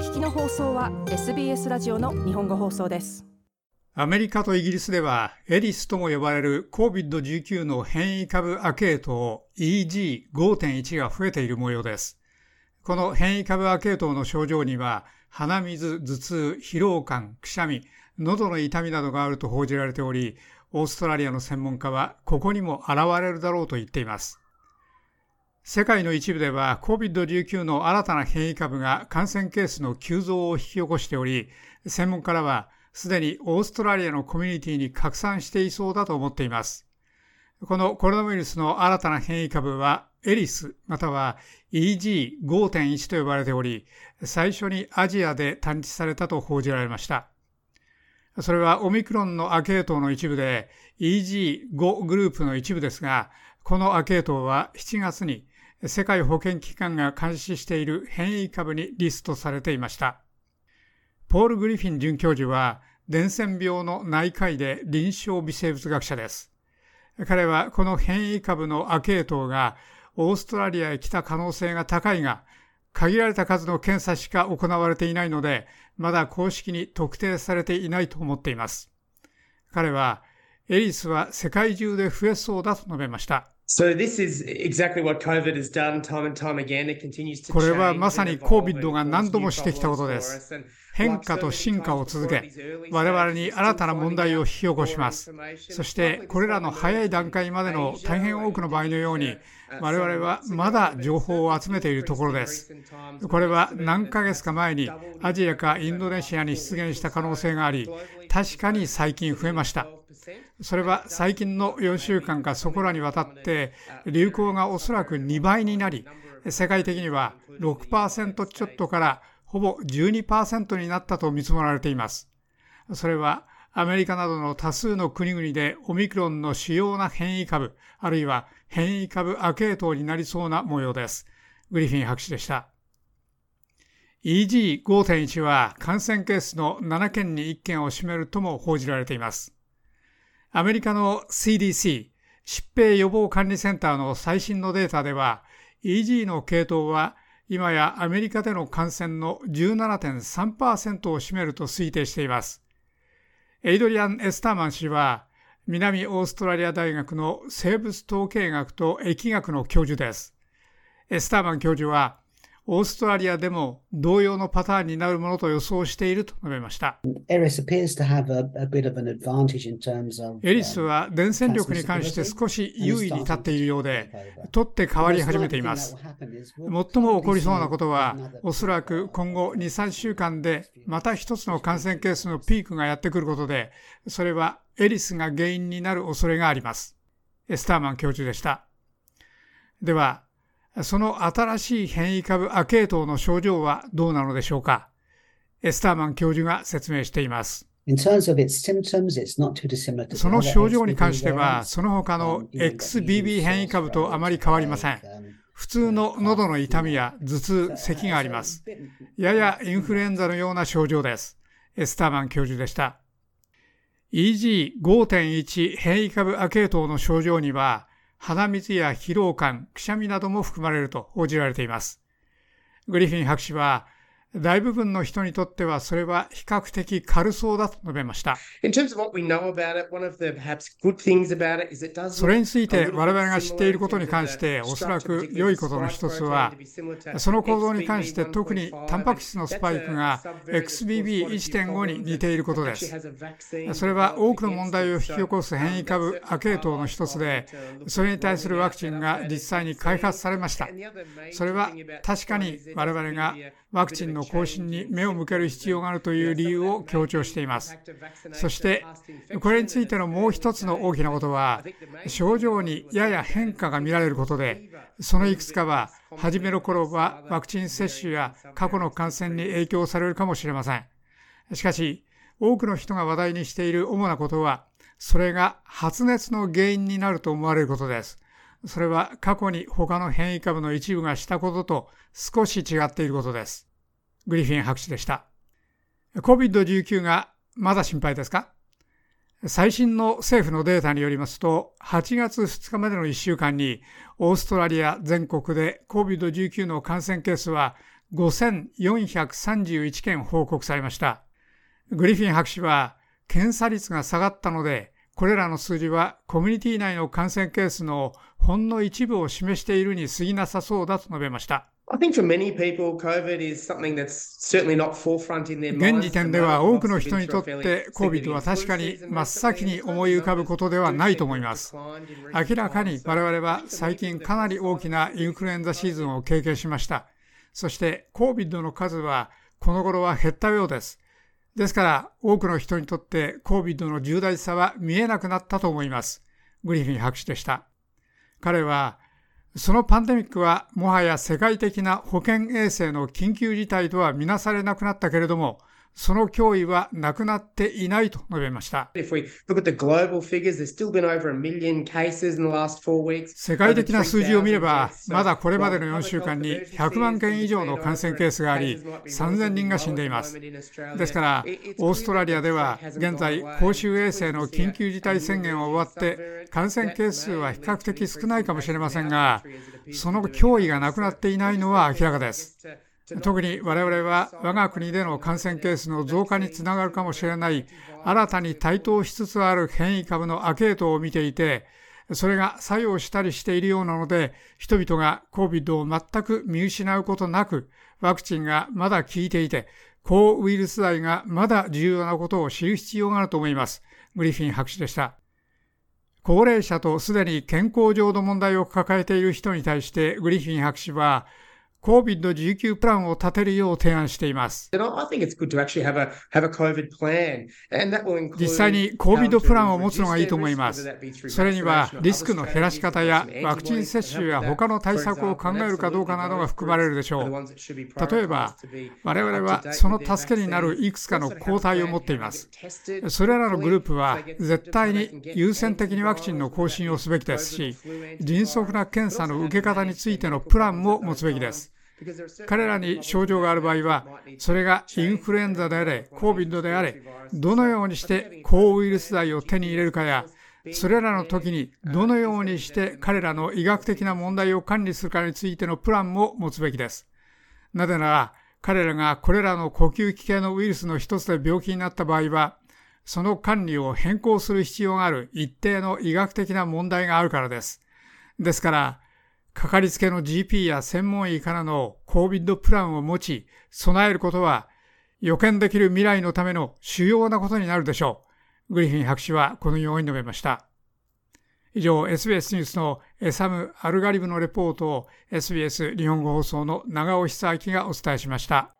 聞きの放送は SBS ラジオの日本語放送ですアメリカとイギリスではエリスとも呼ばれる COVID-19 の変異株アケート EG5.1 が増えている模様ですこの変異株アケートの症状には鼻水、頭痛、疲労感、くしゃみ、喉の痛みなどがあると報じられており、オーストラリアの専門家はここにも現れるだろうと言っています。世界の一部では COVID-19 の新たな変異株が感染ケースの急増を引き起こしており、専門家らはすでにオーストラリアのコミュニティに拡散していそうだと思っています。このコロナウイルスの新たな変異株はエリスまたは EG5.1 と呼ばれており、最初にアジアで探知されたと報じられました。それはオミクロンのア系統の一部で EG5 グループの一部ですが、このア系統は7月に世界保健機関が監視している変異株にリストされていました。ポール・グリフィン准教授は、伝染病の内科医で臨床微生物学者です。彼はこの変異株のア系統がオーストラリアへ来た可能性が高いが、限られた数の検査しか行われていないので、まだ公式に特定されていないと思っています。彼は、エリスは世界中で増えそうだと述べました。これはまさに COVID が何度もしてきたことです。変化と進化を続け、我々に新たな問題を引き起こします。そして、これらの早い段階までの大変多くの場合のように、我々はまだ情報を集めているところです。これは何ヶ月か前にアジアかインドネシアに出現した可能性があり、確かに最近増えました。それは最近の4週間かそこらにわたって流行がおそらく2倍になり、世界的には6%ちょっとからほぼ12%になったと見積もられています。それはアメリカなどの多数の国々でオミクロンの主要な変異株、あるいは変異株ア系統になりそうな模様です。グリフィン博士でした。EG5.1 は感染ケースの7件に1件を占めるとも報じられています。アメリカの CDC 疾病予防管理センターの最新のデータでは EG の系統は今やアメリカでの感染の17.3%を占めると推定しています。エイドリアン・エスターマン氏は南オーストラリア大学の生物統計学と疫学の教授です。エスターマン教授はオーストラリアでも同様のパターンになるものと予想していると述べました。エリスは伝染力に関して少し優位に立っているようで、取って変わり始めています。最も起こりそうなことは、おそらく今後2、3週間でまた一つの感染ケースのピークがやってくることで、それはエリスが原因になる恐れがあります。エスターマン教授でした。では、その新しい変異株ア系統の症状はどうなのでしょうか？エスターマン教授が説明しています。その症状に関しては、その他の XBB 変異株とあまり変わりません。普通の喉の痛みや頭痛、咳があります。ややインフルエンザのような症状です。エスターマン教授でした。EG5.1 変異株ア系統の症状には、鼻水や疲労感、くしゃみなども含まれると報じられています。グリフィン博士は、大部分の人にとってはそれは比較的軽そうだと述べました。それについて我々が知っていることに関しておそらく良いことの一つは、その構造に関して特にタンパク質のスパイクが XBB1.5 に似ていることです。それは多くの問題を引き起こす変異株ア系統の一つで、それに対するワクチンが実際に開発されました。それは確かに我々がワクチンの更新に目を向ける必要があるという理由を強調しています。そして、これについてのもう一つの大きなことは、症状にやや変化が見られることで、そのいくつかは、初めの頃はワクチン接種や過去の感染に影響されるかもしれません。しかし、多くの人が話題にしている主なことは、それが発熱の原因になると思われることです。それは過去に他の変異株の一部がしたことと少し違っていることです。グリフィン博士でした。COVID-19 がまだ心配ですか？最新の政府のデータによりますと、8月2日までの1週間に、オーストラリア全国で COVID-19 の感染ケースは5431件報告されました。グリフィン博士は、検査率が下がったので、これらの数字はコミュニティ内の感染ケースのほんの一部を示しているに過ぎなさそうだと述べました。現時点では多くの人にとって COVID は確かに真っ先に思い浮かぶことではないと思います。明らかに我々は最近かなり大きなインフルエンザシーズンを経験しました。そして COVID の数はこの頃は減ったようです。ですから多くの人にとって COVID の重大さは見えなくなったと思います。グリフィン博士でした。彼はそのパンデミックはもはや世界的な保健衛生の緊急事態とはみなされなくなったけれども、その脅威はなくなっていないと述べました。世界的な数字を見れば、まだこれまでの4週間に100万件以上の感染ケースがあり、3000人が死んでいます。ですから、オーストラリアでは現在、公衆衛生の緊急事態宣言は終わって、感染件数は比較的少ないかもしれませんが、その脅威がなくなっていないのは明らかです。特に我々は我が国での感染ケースの増加につながるかもしれない新たに台頭しつつある変異株のアケートを見ていて、それが作用したりしているようなので、人々が COVID を全く見失うことなく、ワクチンがまだ効いていて、抗ウイルス剤がまだ重要なことを知る必要があると思います。グリフィン博士でした。高齢者とすでに健康上の問題を抱えている人に対してグリフィン博士は COVID-19 プランを立てるよう提案しています。実際に COVID プランを持つのがいいと思います。それにはリスクの減らし方やワクチン接種や他の対策を考えるかどうかなどが含まれるでしょう。例えば、我々はその助けになるいくつかの抗体を持っています。それらのグループは絶対に優先的にワクチンの更新をすべきですし、迅速な検査の受け方についてのプランも持つべきです。彼らに症状がある場合は、それがインフルエンザであれ、COVID であれ、どのようにして抗ウイルス剤を手に入れるかや、それらの時にどのようにして彼らの医学的な問題を管理するかについてのプランも持つべきです。なぜなら、彼らがこれらの呼吸器系のウイルスの一つで病気になった場合は、その管理を変更する必要がある一定の医学的な問題があるからです。ですから、かかりつけの GP や専門医からの COVID プランを持ち、備えることは予見できる未来のための主要なことになるでしょう。グリフィン博士はこのように述べました。以上、SBS ニュースのエサム・アルガリブのレポートを SBS 日本語放送の長尾久明がお伝えしました。